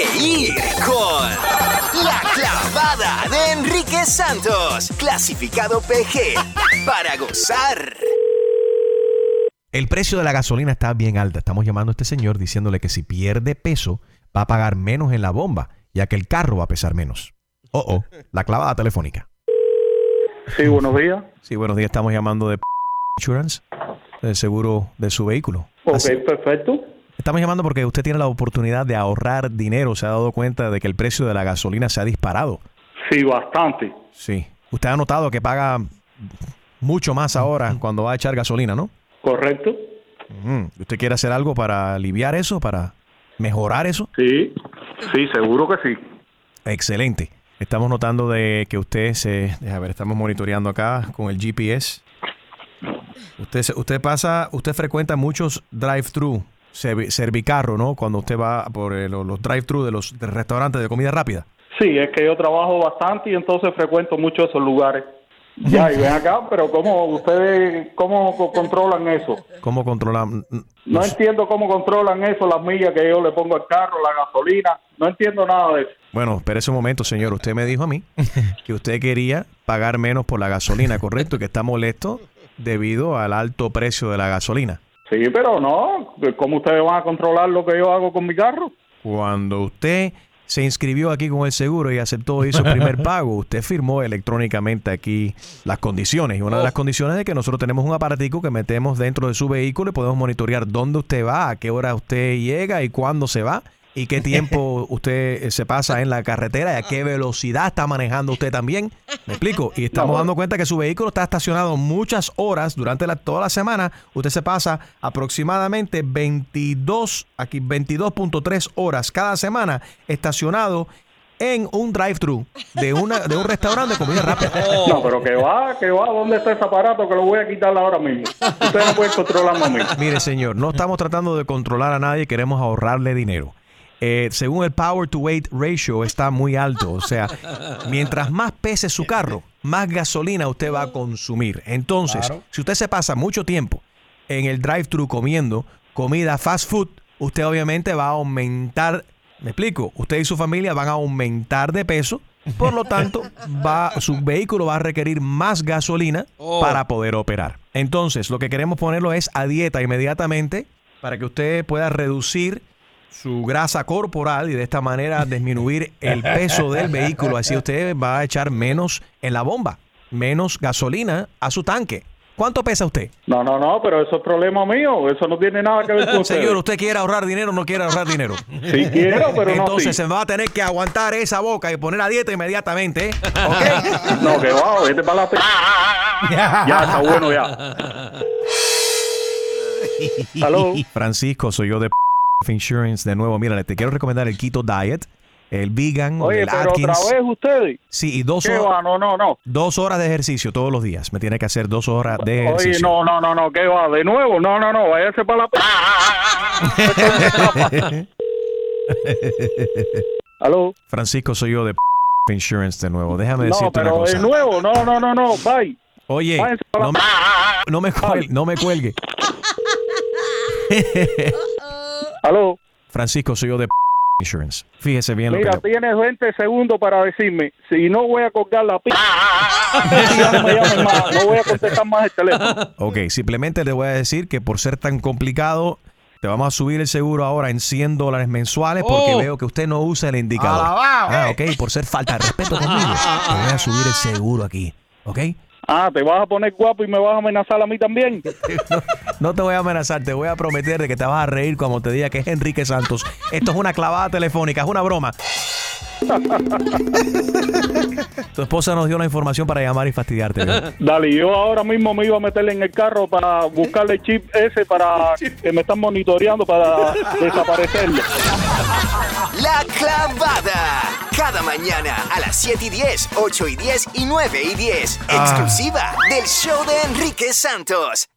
reír con La Clavada de Enrique Santos, clasificado PG, para gozar. El precio de la gasolina está bien alta. Estamos llamando a este señor diciéndole que si pierde peso va a pagar menos en la bomba, ya que el carro va a pesar menos. Oh, oh, la clavada telefónica. Sí, buenos días. Sí, buenos días. Estamos llamando de Insurance, del seguro de su vehículo. Ok, Así- perfecto. Estamos llamando porque usted tiene la oportunidad de ahorrar dinero. Se ha dado cuenta de que el precio de la gasolina se ha disparado. Sí, bastante. Sí. Usted ha notado que paga mucho más ahora cuando va a echar gasolina, ¿no? ¿Correcto? ¿Usted quiere hacer algo para aliviar eso, para mejorar eso? Sí, sí, seguro que sí. Excelente. Estamos notando de que usted se... A ver, estamos monitoreando acá con el GPS. Usted, se- usted pasa, usted frecuenta muchos drive-thru, servicarro, ¿no? Cuando usted va por eh, los, los drive-thru de los de restaurantes de comida rápida. Sí, es que yo trabajo bastante y entonces frecuento mucho esos lugares. Ya, y ven acá, pero ¿cómo ustedes cómo co- controlan eso? ¿Cómo controlan? No entiendo cómo controlan eso, las millas que yo le pongo al carro, la gasolina. No entiendo nada de eso. Bueno, espérese un momento, señor. Usted me dijo a mí que usted quería pagar menos por la gasolina, ¿correcto? Y que está molesto debido al alto precio de la gasolina. Sí, pero no. ¿Cómo ustedes van a controlar lo que yo hago con mi carro? Cuando usted se inscribió aquí con el seguro y aceptó hizo el primer pago, usted firmó electrónicamente aquí las condiciones. Y una de las condiciones es que nosotros tenemos un aparatico que metemos dentro de su vehículo y podemos monitorear dónde usted va, a qué hora usted llega y cuándo se va. Y qué tiempo usted eh, se pasa en la carretera y a qué velocidad está manejando usted también. ¿Me explico? Y estamos dando cuenta que su vehículo está estacionado muchas horas durante la- toda la semana. Usted se pasa aproximadamente 22, aquí 22.3 horas cada semana estacionado en un drive-thru de, una, de un restaurante de comida rápida. No, pero que va, que va. ¿Dónde está ese aparato que lo voy a quitar ahora mismo? Ustedes no pueden controlarme a mí. Mire, señor, no estamos tratando de controlar a nadie, queremos ahorrarle dinero. Eh, según el Power to Weight Ratio está muy alto, o sea, mientras más pese su carro, más gasolina usted va a consumir. Entonces, si usted se pasa mucho tiempo en el drive-thru comiendo comida fast food, usted obviamente va a aumentar, me explico, usted y su familia van a aumentar de peso, por lo tanto, va, su vehículo va a requerir más gasolina para poder operar. Entonces, lo que queremos ponerlo es a dieta inmediatamente para que usted pueda reducir su grasa corporal y de esta manera disminuir el peso del vehículo. Así usted va a echar menos en la bomba, menos gasolina a su tanque. ¿Cuánto pesa usted? No, no, no, pero eso es problema mío. Eso no tiene nada que ver con ustedes. Señor, ¿usted quiere ahorrar dinero o no quiere ahorrar dinero? Sí quiero, pero no Entonces sí. se va a tener que aguantar esa boca y poner a dieta inmediatamente. ¿eh? ¿Ok? No, que va, vete para la... Ya, está bueno ya. Aló. Francisco, soy yo de Insurance de nuevo. Mira, te quiero recomendar el Keto Diet, el Vegan, Oye, el pero Atkins. otra vez ustedes. Sí, y dos ¿Qué horas, va? No, no, no. dos horas de ejercicio todos los días. Me tiene que hacer dos horas de Oye, ejercicio. no, no, no, no, ¿qué va? De nuevo, no, no, no, váyase para la... Aló. Francisco, soy yo de Insurance de nuevo. Déjame No, decirte una pero de cosa. nuevo, no, no, no, no, bye. Oye, no me, no me cuel- no me cuelgue. Aló. Francisco, soy yo de Insurance. Fíjese bien Mira, lo que... tienes 20 segundos para decirme si no voy a colgar la p... ya no me llames más, no voy a contestar más el teléfono. Ok, simplemente le voy a decir que por ser tan complicado, te vamos a subir el seguro ahora en 100 dólares mensuales porque Oh. veo que usted no usa el indicador. Alabao. Ah, ok, por ser falta de respeto conmigo, te voy a subir el seguro aquí, ¿ok? Ah, ¿te vas a poner guapo y me vas a amenazar a mí también? No te voy a amenazar, te voy a prometer de que te vas a reír cuando te diga que es Enrique Santos. Esto es una clavada telefónica, es una broma. Tu esposa nos dio la información para llamar y fastidiarte. ¿no? Dale, yo ahora mismo me iba a meterle en el carro para buscarle el chip ese para que me están monitoreando para desaparecerlo. La clavada. Cada mañana a las 7 y 10, 8 y 10 y 9 y 10. Exclusiva del show de Enrique Santos.